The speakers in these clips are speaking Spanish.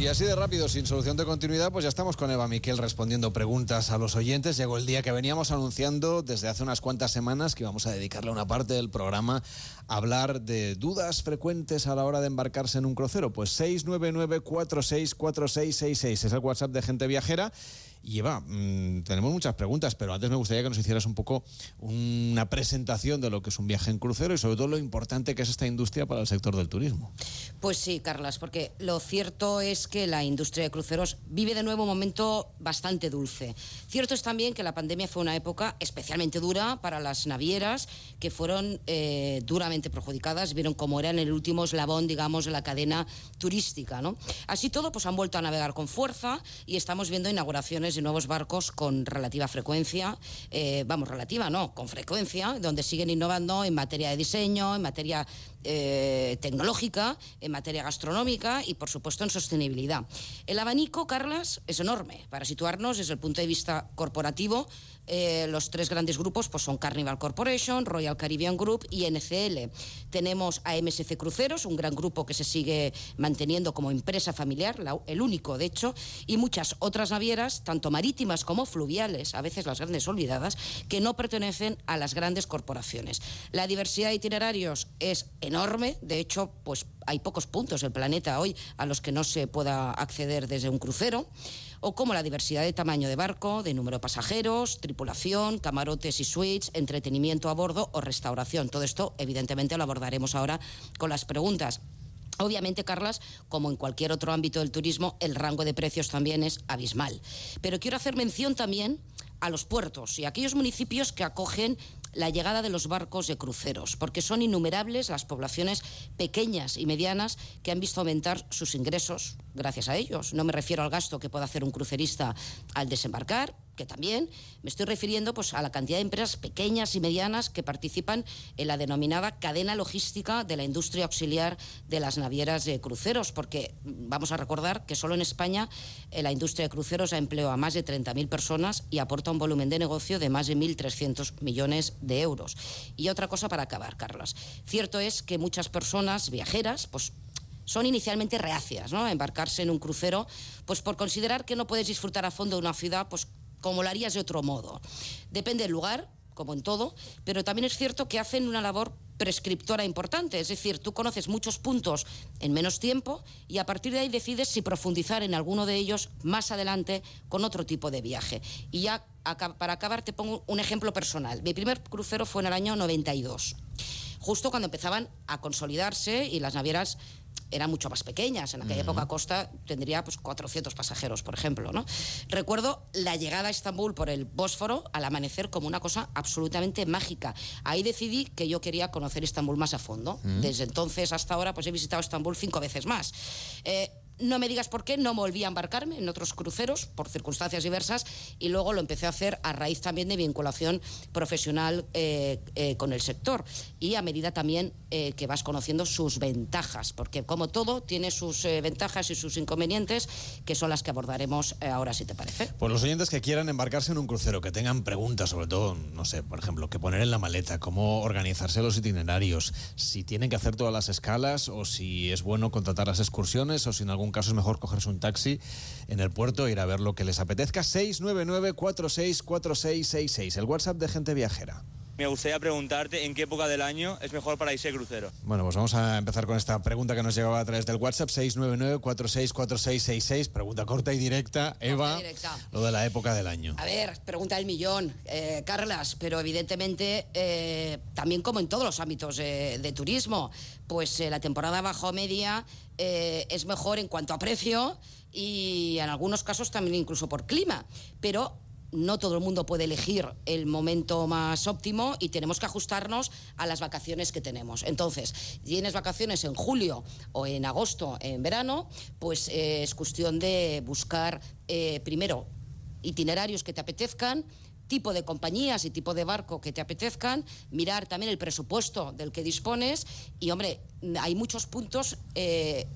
Y así de rápido, sin solución de continuidad, pues ya estamos con Eva Miquel respondiendo preguntas a los oyentes. Llegó el día que veníamos anunciando desde hace unas cuantas semanas que íbamos a dedicarle una parte del programa a hablar de dudas frecuentes a la hora de embarcarse en un crucero. Pues 699 464666 es el WhatsApp de Gente Viajera. Y Eva, mmm, tenemos muchas preguntas, pero antes me gustaría que nos hicieras un poco una presentación de lo que es un viaje en crucero y sobre todo lo importante que es esta industria para el sector del turismo. Pues sí, Carlas, porque lo cierto es que la industria de cruceros vive de nuevo un momento bastante dulce. Cierto es también que la pandemia fue una época especialmente dura para las navieras que fueron eh, duramente perjudicadas, vieron cómo eran el último eslabón, digamos, de la cadena turística. ¿no? Así todo, pues han vuelto a navegar con fuerza y estamos viendo inauguraciones de nuevos barcos con relativa frecuencia, eh, vamos, relativa no, con frecuencia, donde siguen innovando en materia de diseño, en materia eh, tecnológica, en materia gastronómica y, por supuesto, en sostenibilidad. El abanico, Carlas, es enorme. Para situarnos desde el punto de vista corporativo, eh, los tres grandes grupos pues, son Carnival Corporation, Royal Caribbean Group y NCL. Tenemos a MSC Cruceros, un gran grupo que se sigue manteniendo como empresa familiar, el único de hecho, y muchas otras navieras, tanto marítimas como fluviales, a veces las grandes olvidadas, que no pertenecen a las grandes corporaciones. La diversidad de itinerarios es enorme, de hecho, pues hay pocos puntos del planeta hoy a los que no se pueda acceder desde un crucero o como la diversidad de tamaño de barco, de número de pasajeros, tripulación, camarotes y suites, entretenimiento a bordo o restauración. Todo esto, evidentemente, lo abordaremos ahora con las preguntas. Obviamente, Carlas, como en cualquier otro ámbito del turismo, el rango de precios también es abismal. Pero quiero hacer mención también a los puertos y a aquellos municipios que acogen la llegada de los barcos de cruceros, porque son innumerables las poblaciones pequeñas y medianas que han visto aumentar sus ingresos gracias a ellos. No me refiero al gasto que puede hacer un crucerista al desembarcar, que también me estoy refiriendo pues, a la cantidad de empresas pequeñas y medianas que participan en la denominada cadena logística de la industria auxiliar de las navieras de cruceros, porque vamos a recordar que solo en España eh, la industria de cruceros ha empleado a más de 30.000 personas y aporta un volumen de negocio de más de 1.300 millones de euros. Y otra cosa para acabar, Carlos. Cierto es que muchas personas viajeras, pues son inicialmente reacias ¿no? a embarcarse en un crucero, pues por considerar que no puedes disfrutar a fondo de una ciudad pues, como lo harías de otro modo. Depende del lugar, como en todo, pero también es cierto que hacen una labor prescriptora importante, es decir, tú conoces muchos puntos en menos tiempo y a partir de ahí decides si profundizar en alguno de ellos más adelante con otro tipo de viaje. Y ya para acabar te pongo un ejemplo personal. Mi primer crucero fue en el año 92, justo cuando empezaban a consolidarse y las navieras eran mucho más pequeñas. En aquella época Costa tendría pues 400 pasajeros, por ejemplo. ¿no? Recuerdo la llegada a Estambul por el Bósforo al amanecer como una cosa absolutamente mágica. Ahí decidí que yo quería conocer Estambul más a fondo. Desde entonces hasta ahora pues he visitado Estambul cinco veces más. Eh, no me digas por qué, no volví a embarcarme en otros cruceros por circunstancias diversas y luego lo empecé a hacer a raíz también de vinculación profesional eh, eh, con el sector y a medida también eh, que vas conociendo sus ventajas, porque como todo tiene sus ventajas y sus inconvenientes que son las que abordaremos ahora si te parece. Pues los oyentes que quieran embarcarse en un crucero, que tengan preguntas sobre todo, no sé, por ejemplo, qué poner en la maleta, cómo organizarse los itinerarios, si tienen que hacer todas las escalas o si es bueno contratar las excursiones o si en algún caso es mejor cogerse un taxi en el puerto e ir a ver lo que les apetezca. 699-464666, el WhatsApp de gente viajera. Me gustaría preguntarte en qué época del año es mejor para irse crucero. Bueno, pues vamos a empezar con esta pregunta que nos llegaba a través del WhatsApp 699-464666. Pregunta corta y directa. Eva, directa. lo de la época del año. A ver, pregunta del millón, eh, Carlas, pero evidentemente eh, también como en todos los ámbitos eh, de turismo, pues la temporada bajo media es mejor en cuanto a precio y en algunos casos también incluso por clima, pero no todo el mundo puede elegir el momento más óptimo y tenemos que ajustarnos a las vacaciones que tenemos. Entonces, tienes vacaciones en julio o en agosto, en verano, pues eh, es cuestión de buscar eh, primero itinerarios que te apetezcan, tipo de compañías y tipo de barco que te apetezcan, mirar también el presupuesto del que dispones y, hombre, hay muchos puntos eh,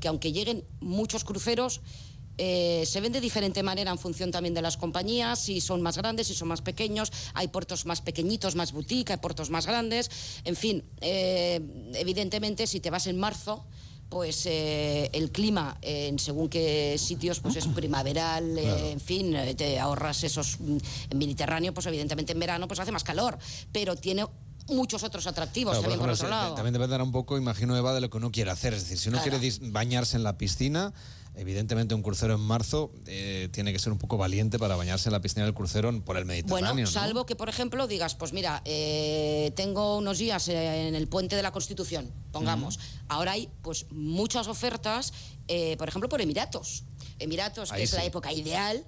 que aunque lleguen muchos cruceros, eh, se ven de diferente manera en función también de las compañías, si son más grandes, si son más pequeños, hay puertos más pequeñitos, más boutique, hay puertos más grandes, en fin, eh, evidentemente si te vas en marzo, pues eh, el clima en según qué sitios pues es primaveral, eh, en fin, te ahorras esos mm, en Mediterráneo, pues evidentemente en verano pues hace más calor, pero tiene muchos otros atractivos Claro, también por por ejemplo, otro se- lado. También dependerá un poco, imagino, Eva, de lo que uno quiere hacer. Es decir, si uno Claro. quiere bañarse en la piscina, evidentemente un crucero en marzo eh, tiene que ser un poco valiente para bañarse en la piscina del crucero por el Mediterráneo. Bueno, ¿no? salvo que, por ejemplo, digas, pues mira, eh, tengo unos días eh, en el puente de la Constitución, pongamos. Ahora hay pues muchas ofertas, eh, por ejemplo, por Emiratos. Emiratos, que es la época ideal,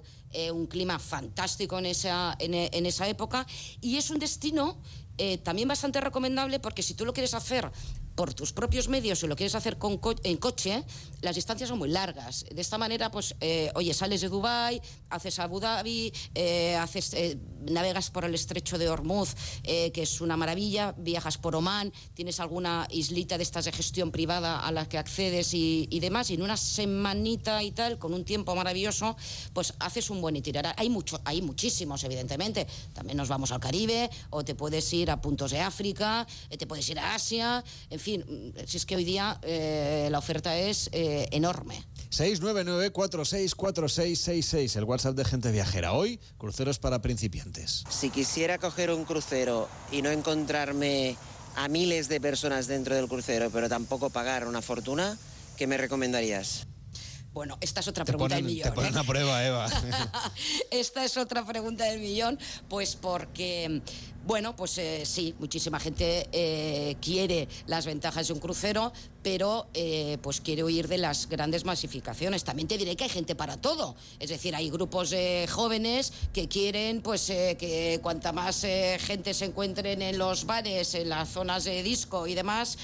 un clima fantástico en esa, en, en esa época, y es un destino eh, también bastante recomendable porque si tú lo quieres hacer por tus propios medios y lo quieres hacer con co- en coche, las distancias son muy largas. De esta manera, pues, eh, oye, sales de Dubái, haces Abu Dhabi, eh, haces, eh, navegas por el estrecho de Hormuz, eh, que es una maravilla, viajas por Oman, tienes alguna islita de estas de gestión privada a la que accedes y, demás, y en una semanita y tal, con un tiempo maravilloso, pues haces un buen itinerario. Hay, mucho, hay muchísimos, evidentemente. También nos vamos al Caribe, o te puedes ir a puntos de África, te puedes ir a Asia, en fin, mm, si es que hoy día eh, la oferta es eh, enorme. 699-464666, el WhatsApp de gente viajera. Hoy, cruceros para principiantes. Si quisiera coger un crucero y no encontrarme a miles de personas dentro del crucero, pero tampoco pagar una fortuna, ¿qué me recomendarías? Bueno, esta es otra Te pregunta ponen, del millón. te ponen ¿eh? a prueba, Eva. Esta es otra pregunta del millón, pues porque, bueno, pues eh, sí, muchísima gente eh, quiere las ventajas de un crucero, pero eh, pues quiere huir de las grandes masificaciones. También te diré que hay gente para todo, es decir, hay grupos eh, jóvenes que quieren, pues, eh, que cuanta más eh, gente se encuentren en los bares, en las zonas de disco y demás,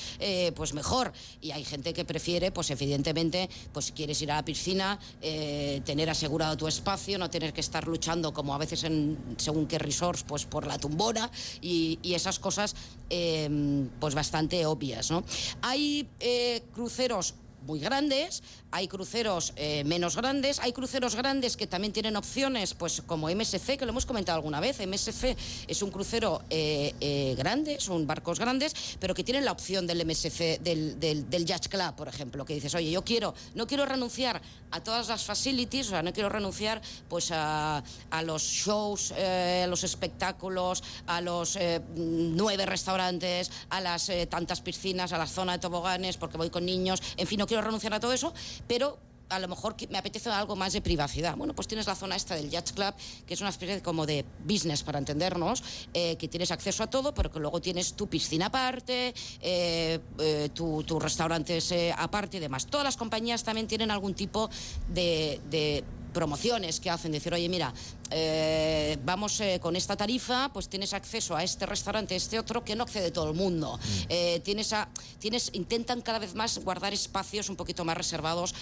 pues mejor. Y hay gente que prefiere, pues evidentemente, pues si quieres ir a la piscina, tener asegurado tu espacio, no tener que estar luchando como a veces en según qué resorts, pues por la tumbona y, esas cosas, eh, pues bastante obvias, ¿no? Hay eh, cruceros muy grandes, hay cruceros eh, menos grandes, hay cruceros grandes que también tienen opciones, pues como MSC, que lo hemos comentado alguna vez. MSC es un crucero eh, eh, grande, son barcos grandes, pero que tienen la opción del MSC, del, del, del Yacht Club, por ejemplo, que dices, oye, yo quiero, no quiero renunciar a todas las facilities, o sea, no quiero renunciar pues a, a los shows, a los espectáculos, a los nueve restaurantes, a las tantas piscinas, a la zona de toboganes, porque voy con niños, en fin, no quiero renunciar a todo eso, pero a lo mejor me apetece algo más de privacidad. Bueno, pues tienes la zona esta del Yacht Club, que es una especie como de business, para entendernos, eh, que tienes acceso a todo, pero que luego tienes tu piscina aparte, eh, eh, tu- tus restaurantes aparte y demás. Todas las compañías también tienen algún tipo de promociones que hacen, decir, oye, mira, eh, vamos eh, con esta tarifa, pues tienes acceso a este restaurante, este otro, que no accede todo el mundo. Eh, tienes a, tienes, intentan cada vez más guardar espacios un poquito más reservados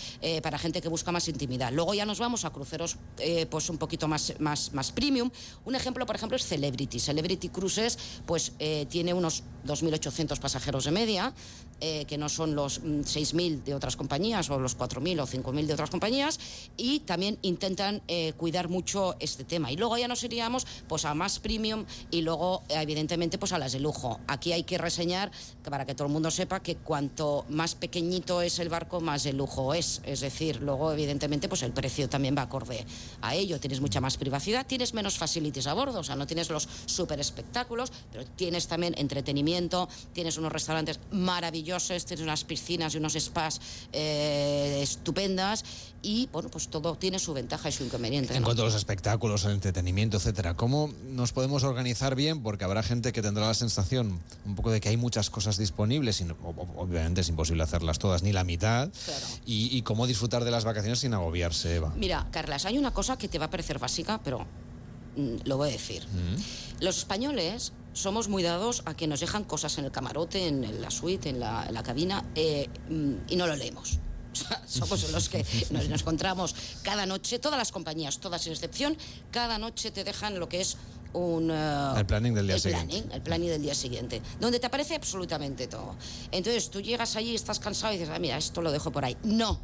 para gente que busca más intimidad. Luego ya nos vamos a cruceros pues un poquito más, más, más premium. Un ejemplo, por ejemplo, es Celebrity. Celebrity Cruises pues eh, tiene unos 2.800 pasajeros de media, eh, que no son los mm, 6.000 de otras compañías o los 4.000 o 5.000 de otras compañías, y también intentan eh, cuidar mucho este tema. Y luego ya nos iríamos pues a más premium y luego eh, evidentemente pues a las de lujo. Aquí hay que reseñar que para que todo el mundo sepa que cuanto más pequeñito es el barco, más de lujo es. Es decir, luego evidentemente pues el precio también va acorde a ello. Tienes mucha más privacidad, tienes menos facilities a bordo, o sea, no tienes los super espectáculos, pero tienes también entretenimiento, tienes unos restaurantes maravillosos, tienes unas piscinas y unos spas eh, estupendas y bueno, pues todo tiene su ventaja y su inconveniente. En ¿no? cuanto a los espectáculos, el entretenimiento, etcétera, ¿cómo nos podemos organizar bien? Porque habrá gente que tendrá la sensación un poco de que hay muchas cosas disponibles y no- obviamente es imposible hacerlas todas, ni la mitad. Claro. Y, y cómo disfrutar de las vacaciones sin agobiarse, Eva. Mira, Carlas, hay una cosa que te va a parecer básica, pero mm, lo voy a decir. Los españoles somos muy dados a que nos dejan cosas en el camarote, en la suite, en la, en la cabina, eh, mm, y no lo leemos. O sea, somos los que nos, nos encontramos cada noche, todas las compañías, todas sin excepción, cada noche te dejan lo que es un... eh, El planning del día el siguiente. planning, el planning del día siguiente, donde te aparece absolutamente todo. Entonces tú llegas allí, estás cansado y dices, ah, mira, esto lo dejo por ahí. No,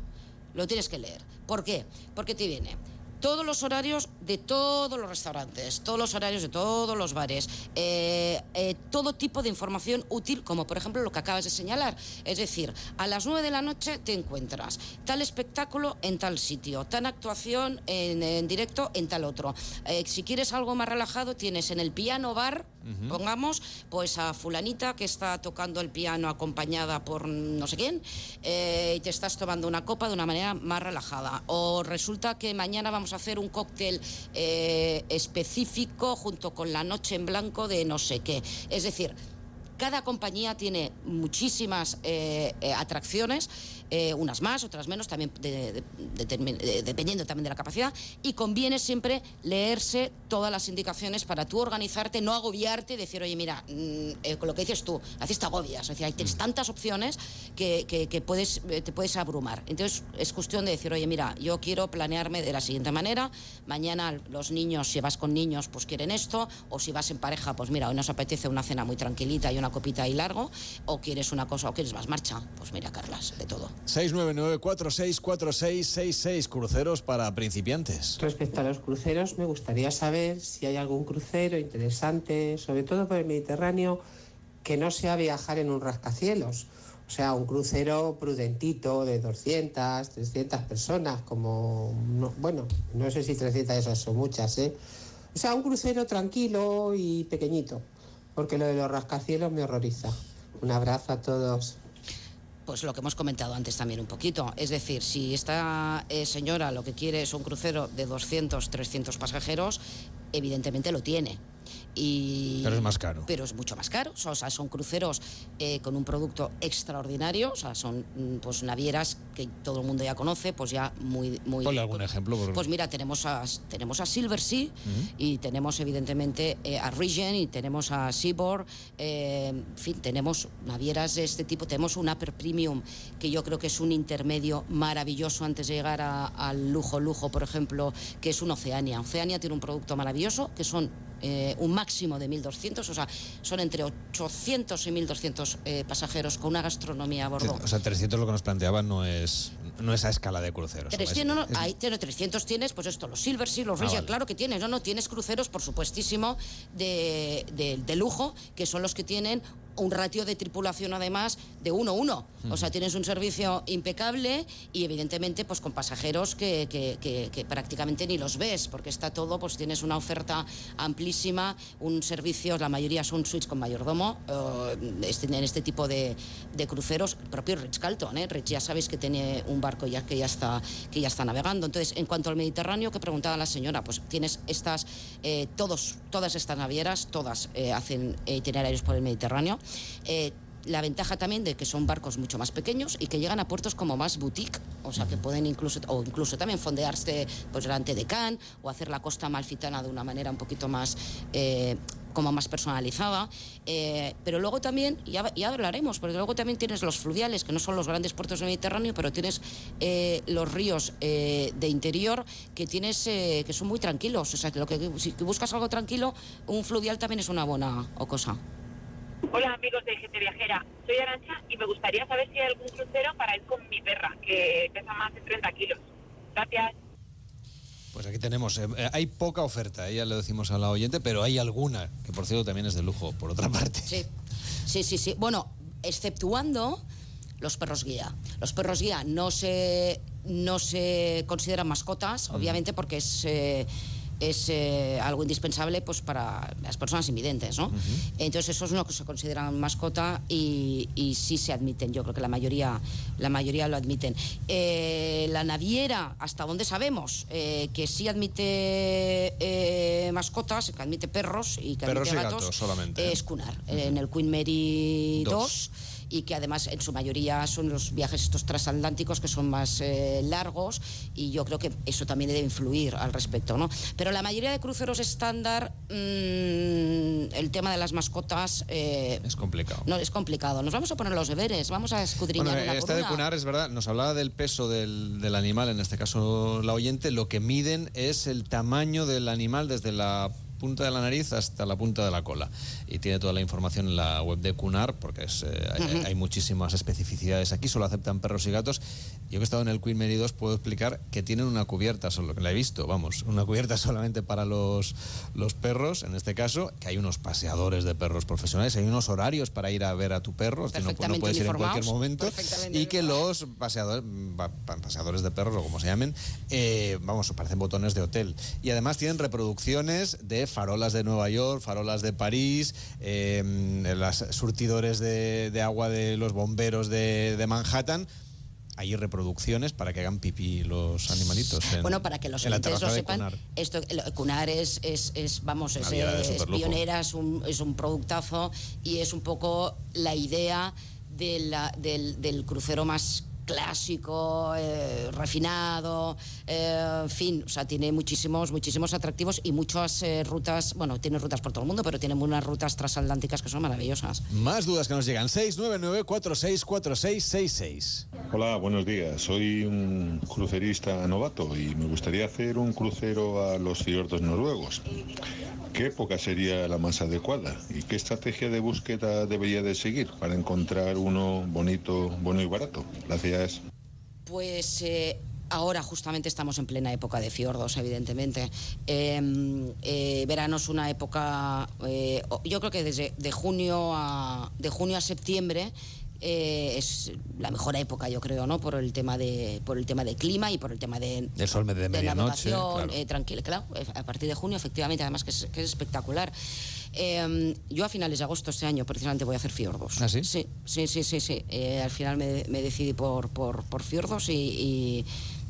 lo tienes que leer. ¿Por qué? Porque te viene todos los horarios de todos los restaurantes, todos los horarios de todos los bares, eh, eh, todo tipo de información útil, como por ejemplo lo que acabas de señalar. Es decir, a las 9 de la noche te encuentras tal espectáculo en tal sitio, tal actuación en, directo en tal otro. Eh, si quieres algo más relajado, tienes en el piano bar, pongamos, pues a fulanita que está tocando el piano acompañada por no sé quién, y te estás tomando una copa de una manera más relajada. O resulta que mañana vamos a hacer un cóctel eh, específico junto con la noche en blanco de no sé qué. Es decir, cada compañía tiene muchísimas eh, eh, atracciones eh, unas más, otras menos, también dependiendo también de la capacidad, y conviene siempre leerse todas las indicaciones para tú organizarte, no agobiarte y decir, oye, mira, mm, eh, con lo que dices tú, haces te agobias, o sea, hay tienes mm. tantas opciones que, que, puedes, eh, te puedes abrumar. Entonces es cuestión de decir, oye, mira, yo quiero planearme de la siguiente manera, mañana los niños, si vas con niños, pues quieren esto, o si vas en pareja, pues mira, hoy nos apetece una cena muy tranquilita y una copita y largo, o quieres una cosa, o quieres más marcha, pues mira, Carlas, de todo. 699-464666, cruceros para principiantes. Respecto a los cruceros, me gustaría saber si hay algún crucero interesante, sobre todo por el Mediterráneo, que no sea viajar en un rascacielos. O sea, un crucero prudentito de 200, 300 personas, como, bueno, no sé si 300 esas son muchas, ¿eh? O sea, un crucero tranquilo y pequeñito, porque lo de los rascacielos me horroriza. Un abrazo a todos pues lo que hemos comentado antes también un poquito. Es decir, si esta eh, señora lo que quiere es un crucero de 200, 300 pasajeros, evidentemente lo tiene pero es más caro. Pero es mucho más caro. O sea, son cruceros eh, con un producto extraordinario. O sea, son mm, pues navieras que todo el mundo ya conoce, pues ya muy... muy Ponle algún ejemplo. Pues mira, tenemos a, tenemos a Silver Sea y tenemos evidentemente eh, a Regent y tenemos a Seaboard. Eh, en fin, tenemos navieras de este tipo. Tenemos un Upper Premium que yo creo que es un intermedio maravilloso antes de llegar al lujo, lujo, por ejemplo, que es un Oceania. Oceania tiene un producto maravilloso que son eh, un máximo de 1.200, o sea, son entre 800 y 1.200 eh, pasajeros con una gastronomía a bordo. O sea, 300 lo que nos planteaban no es no es a escala de cruceros. 300, no, no, hay, 300 tienes, pues esto, los Silver Sea, los ah, claro que tienes, no, no, tienes cruceros, por supuestísimo, de, de lujo, que son los que tienen un ratio de tripulación además de 1-1. O sea, tienes un servicio impecable y evidentemente pues con pasajeros que, que, prácticamente ni los ves, porque está todo, pues tienes una oferta amplísima, un servicio, la mayoría son suites con mayordomo, este, en este tipo de, de, cruceros, el propio Rich Carlton, ¿eh? Rich ya sabéis que tiene un barco ya que ya está, que ya está navegando. Entonces, en cuanto al Mediterráneo, que preguntaba la señora, pues tienes estas, eh, todos, todas estas navieras, todas eh, hacen itinerarios por el Mediterráneo. Eh, la ventaja también de que son barcos mucho más pequeños y que llegan a puertos como más boutique, o sea que pueden incluso o incluso también fondearse pues delante de Cannes o hacer la costa malfitana de una manera un poquito más eh, como más personalizada, eh, pero luego también, ya, ya, hablaremos, porque luego también tienes los fluviales, que no son los grandes puertos del Mediterráneo, pero tienes los ríos de interior que tienes que son muy tranquilos, o sea, que lo que si buscas algo tranquilo, un fluvial también es una buena cosa. Hola amigos de Gente Viajera, soy Arancha y me gustaría saber si hay algún crucero para ir con mi perra, que pesa más de 30 kilos. Gracias. Pues aquí tenemos, eh, eh, hay poca oferta, ya le decimos a la oyente, pero hay alguna, que por cierto también es de lujo, por otra parte. Sí, sí, sí, sí. Bueno, exceptuando los perros guía. Los perros guía no se, no se consideran mascotas, obviamente, porque es... Eh, es eh, algo indispensable pues, para las personas invidentes. ¿no? Entonces, eso es lo que se considera mascota y, y, sí se admiten. Yo creo que la mayoría, la mayoría lo admiten. Eh, la naviera, hasta donde sabemos, eh, que sí admite mascotas, que admite perros y que admite gatos, solamente. es Cunard. En el Queen Mary 2 y que además en su mayoría son los viajes estos transatlánticos que son más eh, largos y yo creo que eso también debe influir al respecto, ¿no? Pero la mayoría de cruceros estándar, mm, el tema de las mascotas... Eh, es complicado. No, es complicado. Nos vamos a poner los deberes, vamos a escudriñar bueno, Este de Cunar es verdad, nos hablaba del peso del, del animal, en este caso la oyente, lo que miden es el tamaño del animal desde la punta de la nariz hasta la punta de la cola. Y tiene toda la información en la web de Cunar, porque es, eh, hay, hay muchísimas especificidades aquí, solo aceptan perros y gatos. Yo que he estado en el Queen Mary 2 puedo explicar que tienen una cubierta, solo que la he visto, vamos, una cubierta solamente para los, los perros, en este caso, que hay unos paseadores de perros profesionales, hay unos horarios para ir a ver a tu perro, que no, no puedes ir en cualquier momento, y que los paseadores, pa- pa- paseadores de perros o como se llamen, eh, vamos, parecen botones de hotel. Y además tienen reproducciones de farolas de Nueva York, farolas de París, eh, las surtidores de, de agua de los bomberos de, de Manhattan. Hay reproducciones para que hagan pipí los animalitos. en- Bueno, para que los oyentes lo sepan, Cunar. esto, Cunar es, es, es, vamos, es, eh, es pionera, es un, es un productazo y es un poco la idea de la- del, del crucero más clásico, eh, refinado, eh, en fin, o sea, tiene muchísimos, muchísimos atractivos y muchas eh, rutas, bueno, tiene rutas por todo el mundo, pero tiene unas rutas transatlánticas que son maravillosas. Más dudas que nos llegan. 699-464666. Hola, buenos días. Soy un crucerista novato y me gustaría hacer un crucero a los fiordos noruegos. ¿Qué época sería la más adecuada y qué estrategia de búsqueda debería de seguir para encontrar uno bonito, bueno y barato? Gracias. Pues eh, ahora justamente estamos en plena época de fiordos, evidentemente. Eh, eh, verano es una época, eh, yo creo que desde de junio a, de junio a septiembre eh, es la mejor época, yo creo, ¿no? Por el tema de, por el tema de clima y por el tema de, El sol de medianoche, navegación, claro. eh, tranquila, claro, eh, a partir de junio, efectivamente, además que es, que es espectacular. Eh, yo a finales de agosto este año precisamente voy a hacer fiordos. ¿Ah, sí? Sí, sí, sí, sí. sí. Eh, al final me, me decidí por, por, por fiordos y, y,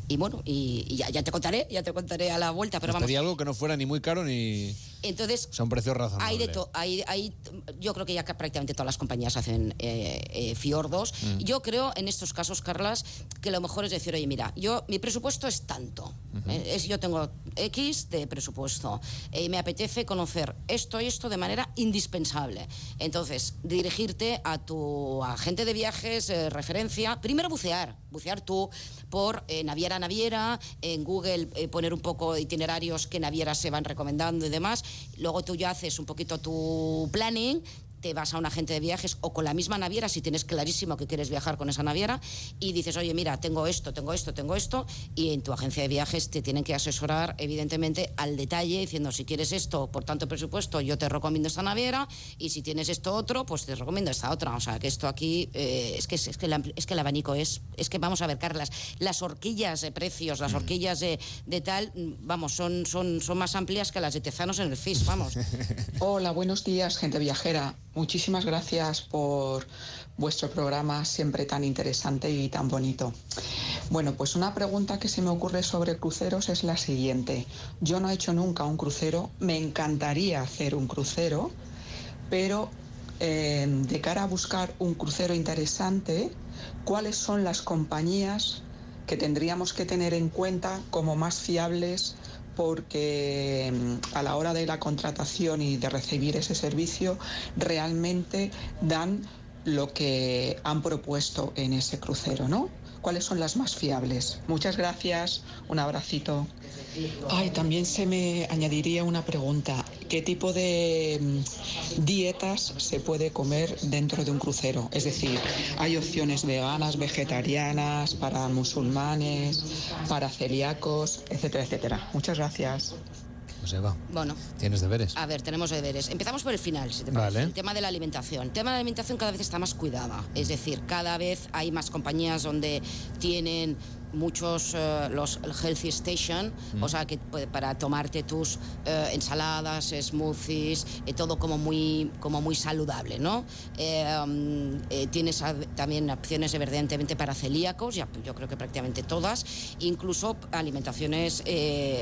y bueno, y, y ya, ya te contaré, ya te contaré a la vuelta, pero vamos. pedí algo que no fuera ni muy caro ni... Entonces, O sea, un precio razonable. hay de to- hay, hay- yo creo que ya prácticamente todas las compañías hacen eh, eh, fiordos. Mm. Yo creo en estos casos, Carlas, que lo mejor es decir, oye, mira, yo mi presupuesto es tanto. Eh, es, yo tengo X de presupuesto. y me apetece conocer esto y esto de manera indispensable. Entonces, dirigirte a tu agente de viajes, eh, referencia. Primero bucear, bucear tú por eh, naviera a naviera, en Google eh, poner un poco itinerarios que navieras se van recomendando y demás. Luego tú ya haces un poquito tu planning te vas a un agente de viajes o con la misma naviera, si tienes clarísimo que quieres viajar con esa naviera, y dices, oye, mira, tengo esto, tengo esto, tengo esto, y en tu agencia de viajes te tienen que asesorar, evidentemente, al detalle, diciendo, si quieres esto, por tanto presupuesto, yo te recomiendo esta naviera, y si tienes esto otro, pues te recomiendo esta otra. O sea, que esto aquí, eh, es, que, es, que es que el abanico es, es que vamos a ver, Carlas, las horquillas de precios, las horquillas de, de tal, mm, vamos, son, son, son más amplias que las de Tezanos en el FIS, vamos. Hola, buenos días, gente viajera. Muchísimas gracias por vuestro programa siempre tan interesante y tan bonito. Bueno, pues una pregunta que se me ocurre sobre cruceros es la siguiente. Yo no he hecho nunca un crucero, me encantaría hacer un crucero, pero eh, de cara a buscar un crucero interesante, ¿cuáles son las compañías que tendríamos que tener en cuenta como más fiables porque mm, a la hora de la contratación y de recibir ese servicio realmente dan lo que han propuesto en ese crucero, ¿no? ¿Cuáles son las más fiables? Muchas gracias, un abracito. Ay, también se me añadiría una pregunta. ¿Qué tipo de mm, dietas se puede comer dentro de un crucero? Es decir, ¿hay opciones veganas, vegetarianas, para musulmanes, para celíacos, etcétera, etcétera? Muchas gracias. Pues Eva, Bueno, tienes deberes. A ver, tenemos deberes. Empezamos por el final, si te parece. Vale. El tema de la alimentación. El tema de la alimentación cada vez está más cuidada. Es decir, cada vez hay más compañías donde tienen muchos eh, los healthy station o sea que para tomarte tus eh, ensaladas smoothies eh, todo como muy como muy saludable no Eh, um, eh, tienes también opciones evidentemente para celíacos ya, yo creo que prácticamente todas incluso alimentaciones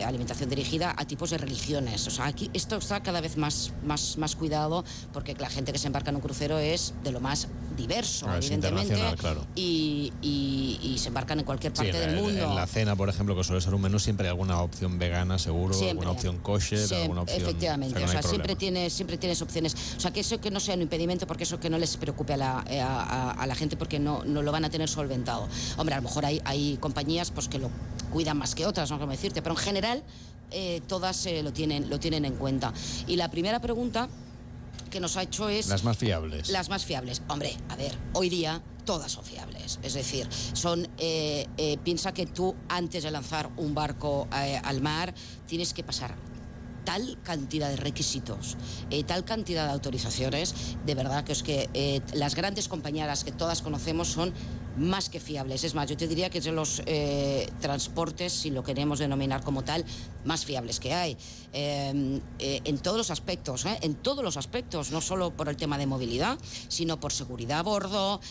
alimentación dirigida a tipos de religiones o sea aquí esto está cada vez más más más cuidado porque la gente que se embarca en un crucero es de lo más diverso Ah, evidentemente claro. y, y- y se embarcan en cualquier Sí, parte en, del en- mundo en la cena, por ejemplo, que suele ser un menú, siempre hay alguna opción vegana, seguro, Siempre. alguna opción kosher, alguna opción... Efectivamente, o no sea, siempre tienes, siempre tienes opciones. O sea, que eso que no sea un impedimento, porque eso que no les preocupe a la, eh, a, a- a la gente, porque no, no lo van a tener solventado. Hombre, a lo mejor hay, hay compañías pues que lo cuidan más que otras, no sé cómo decirte, pero en general eh, todas eh, lo, tienen, lo tienen en cuenta. Y la primera pregunta que nos ha hecho es... Las más fiables. Las más fiables. Hombre, a ver, hoy día todas son fiables. Es decir, son eh, eh, piensa que tú antes de lanzar un barco eh, al mar tienes que pasar tal cantidad de requisitos, eh, tal cantidad de autorizaciones, de verdad que es que las grandes compañeras que todas conocemos son más que fiables. Es más, yo te diría que es de los eh, transportes, si lo queremos denominar como tal, más fiables que hay. Eh, eh, en todos los aspectos, en todos los aspectos, no solo por el tema de movilidad, sino por seguridad a bordo,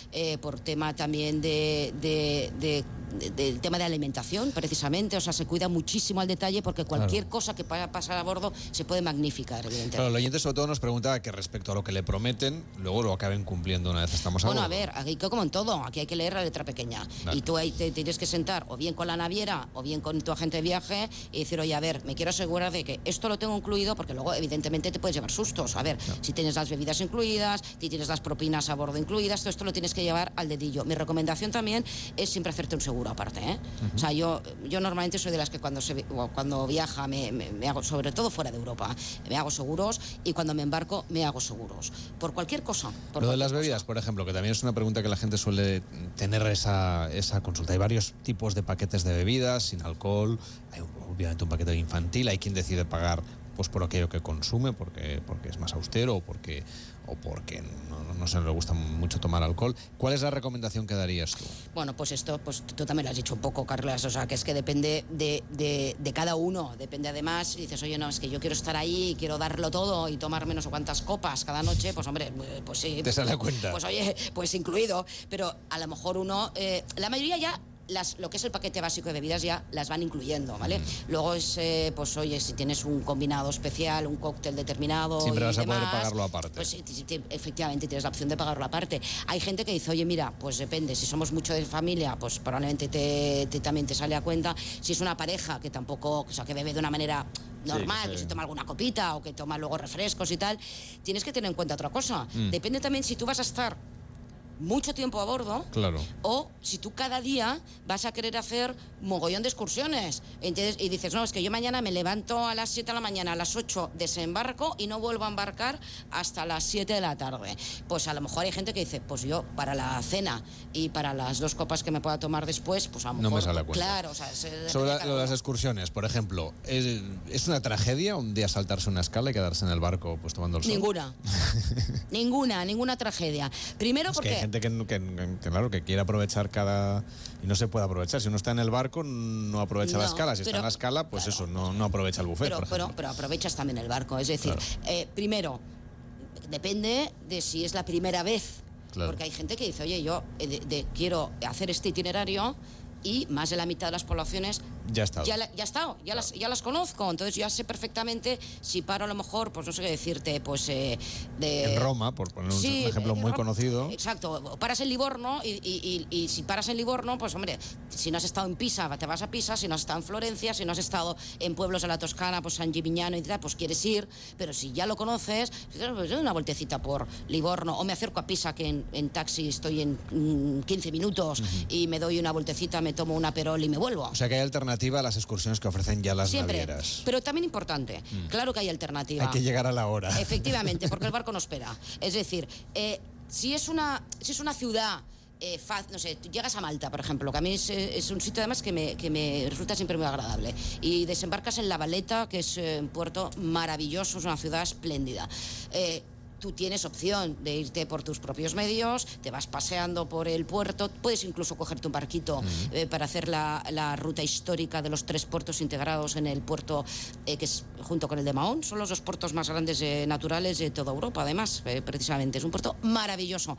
por tema también de, de- de- de- del tema de alimentación, precisamente. O sea, se cuida muchísimo al detalle porque cualquier cosa que pueda pasar a bordo se puede magnificar, evidentemente. Claro, el oyente sobre todo nos preguntaba que respecto a lo que le prometen, luego lo acaben cumpliendo una vez estamos a Bueno, a ver, aquí como en todo, aquí hay que leer la letra pequeña. Y tú ahí te tienes que sentar o bien con la naviera o bien con tu agente de viaje y decir, oye, a ver, me quiero asegurar de que esto lo tengo incluido porque luego evidentemente te puedes llevar sustos. A ver, si tienes las bebidas incluidas, si tienes las propinas a bordo incluidas, todo esto lo tienes que llevar al dedillo. Mi recomendación también es siempre hacerte un seguro aparte. ¿eh? O sea, yo, yo normalmente soy de las que cuando, se, cuando viaja me, me- me hago, sobre todo fuera de Europa, me hago seguros y cuando me embarco me hago seguros. Por cualquier cosa. Por Lo de las cosa. bebidas, por ejemplo, que también es una pregunta que la gente suele tener esa, esa consulta. Hay varios tipos de paquetes de bebidas sin alcohol, hay obviamente un paquete infantil, hay quien decide pagar pues por aquello que consume, porque, porque es más austero o porque, o porque no, no se le gusta mucho tomar alcohol. ¿Cuál es la recomendación que darías tú? Bueno, pues esto, pues tú también lo has dicho un poco, Carlas, o sea, que es que depende de, de- de cada uno, depende además, y dices, oye, no, es que yo quiero estar ahí, quiero darlo todo y tomarme no sé cuántas copas cada noche, pues hombre, eh, pues sí. Te sale a cuenta. Pues oye, pues incluido, pero a lo mejor uno, eh, la mayoría ya... Las, lo que es el paquete básico de bebidas ya las van incluyendo, ¿vale? Luego es, eh, pues oye, si tienes un combinado especial, un cóctel determinado. Siempre y vas a poder pagarlo aparte. Pues efectivamente tienes la opción de pagarlo aparte. Hay gente que dice, oye, mira, pues depende, si somos mucho de familia, pues probablemente te, te- también te sale a cuenta. Si es una pareja que tampoco, o sea, que bebe de una manera normal, que se toma alguna copita o que toma luego refrescos y tal, tienes que tener en cuenta otra cosa. Mm. Depende también si tú vas a estar mucho tiempo a bordo Claro. o si tú cada día vas a querer hacer mogollón de excursiones. Entonces, y dices, no, es que yo mañana me levanto a las 7 de la mañana, a las 8 desembarco y no vuelvo a embarcar hasta las 7 de la tarde. Pues a lo mejor hay gente que dice, pues yo para la cena y para las dos copas que me pueda tomar después, pues a lo No me mejor... sale a cuenta. Claro, o sea, se- depende Sobre la- lo de las excursiones, por ejemplo, ¿es, es una tragedia un día saltarse una escala y quedarse en el barco pues tomando el sol? Ninguna. ninguna, ninguna tragedia. Primero Es porque... gente que, que- que, claro, que quiere aprovechar cada... Y no se puede aprovechar. Si uno está en el barco, no aprovecha la escala. Si está en la escala, pues eso, no, no aprovecha el buffet, pero, por pero, pero aprovechas también el barco. Es decir, eh, primero, depende de si es la primera vez. Claro. Porque hay gente que dice, oye, yo eh, de- de- quiero hacer este itinerario y más de la mitad de las poblaciones Ya está. ya, la- ya estado, ya, las, ya las conozco, entonces ya sé perfectamente si paro a lo mejor, pues no sé qué decirte, pues eh, de... En Roma, por poner un, Sí, un ejemplo muy Roma. conocido. Exacto, paras en Livorno y, y- y- y si paras en Livorno, pues hombre, si no has estado en Pisa, te vas a Pisa, si no has estado en Florencia, si no has estado en pueblos de la Toscana, pues San Gimignano y tal, pues quieres ir, pero si ya lo conoces, pues doy una vueltecita por Livorno o me acerco a Pisa, que en, en taxi estoy en mm, 15 minutos y me doy una vueltecita, me tomo una perol y me vuelvo. O sea que hay alternativa a las excursiones que ofrecen ya las Siempre. navieras. Pero también importante, claro que hay alternativa. Hay que llegar a la hora. Efectivamente, porque el barco no espera. Es decir, eh, si, es una, si es una ciudad... eh, faz- no sé, tú llegas a Malta, por ejemplo, que a mí es, eh, es un sitio además que me, que me resulta siempre muy agradable. Y desembarcas en La Valeta, que es eh, un puerto maravilloso, es una ciudad espléndida. Eh, Tú tienes opción de irte por tus propios medios, te vas paseando por el puerto, puedes incluso cogerte un barquito eh, para hacer la, la ruta histórica de los tres puertos integrados en el puerto eh, que es junto con el de Mahón. Son los dos puertos más grandes eh, naturales de toda Europa, además, precisamente. Es un puerto maravilloso.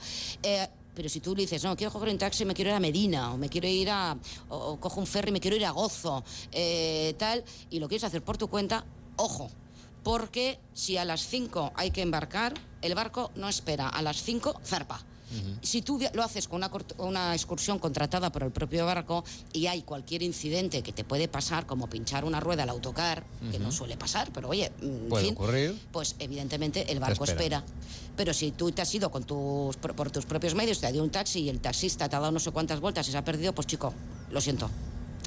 Pero si tú le dices, no, quiero coger un taxi, me quiero ir a Medina, o me quiero ir a. o, o cojo un ferry, me quiero ir a Gozo, eh, tal, y lo quieres hacer por tu cuenta, ojo. Porque si a las 5 hay que embarcar, el barco no espera, a las 5 zarpa. Si tú lo haces con una, excursión contratada por el propio barco y hay cualquier incidente que te puede pasar, como pinchar una rueda al autocar, que no suele pasar, pero oye, mm, Puede fin, ocurrir. pues evidentemente el barco espera. espera. Pero si tú te has ido con tus, por, tus propios medios, te ha dio un taxi y el taxista te ha dado no sé cuántas vueltas y se ha perdido, pues chico, lo siento.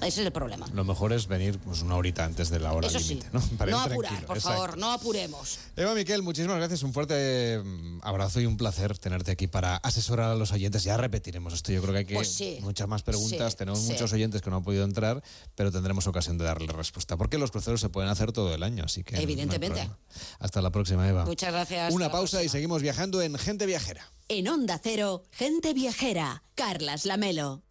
Ese es el problema. Lo mejor es venir pues, una horita antes de la hora Eso sí, límite, ¿no? Para ir no apurar, tranquilo. por Exacto. favor, no apuremos. Eva Miquel, muchísimas gracias. Un fuerte mm, abrazo y un placer tenerte aquí para asesorar a los oyentes. Ya repetiremos esto. Yo creo que hay que Pues sí. muchas más preguntas. Sí, Tenemos sí. muchos oyentes que no han podido entrar, pero tendremos ocasión de darle respuesta. Porque los cruceros se pueden hacer todo el año, así que. Evidentemente. Hasta la próxima, Eva. Muchas gracias. Una pausa y seguimos viajando en Gente Viajera. En Onda Cero, gente viajera. Carlas Lamelo.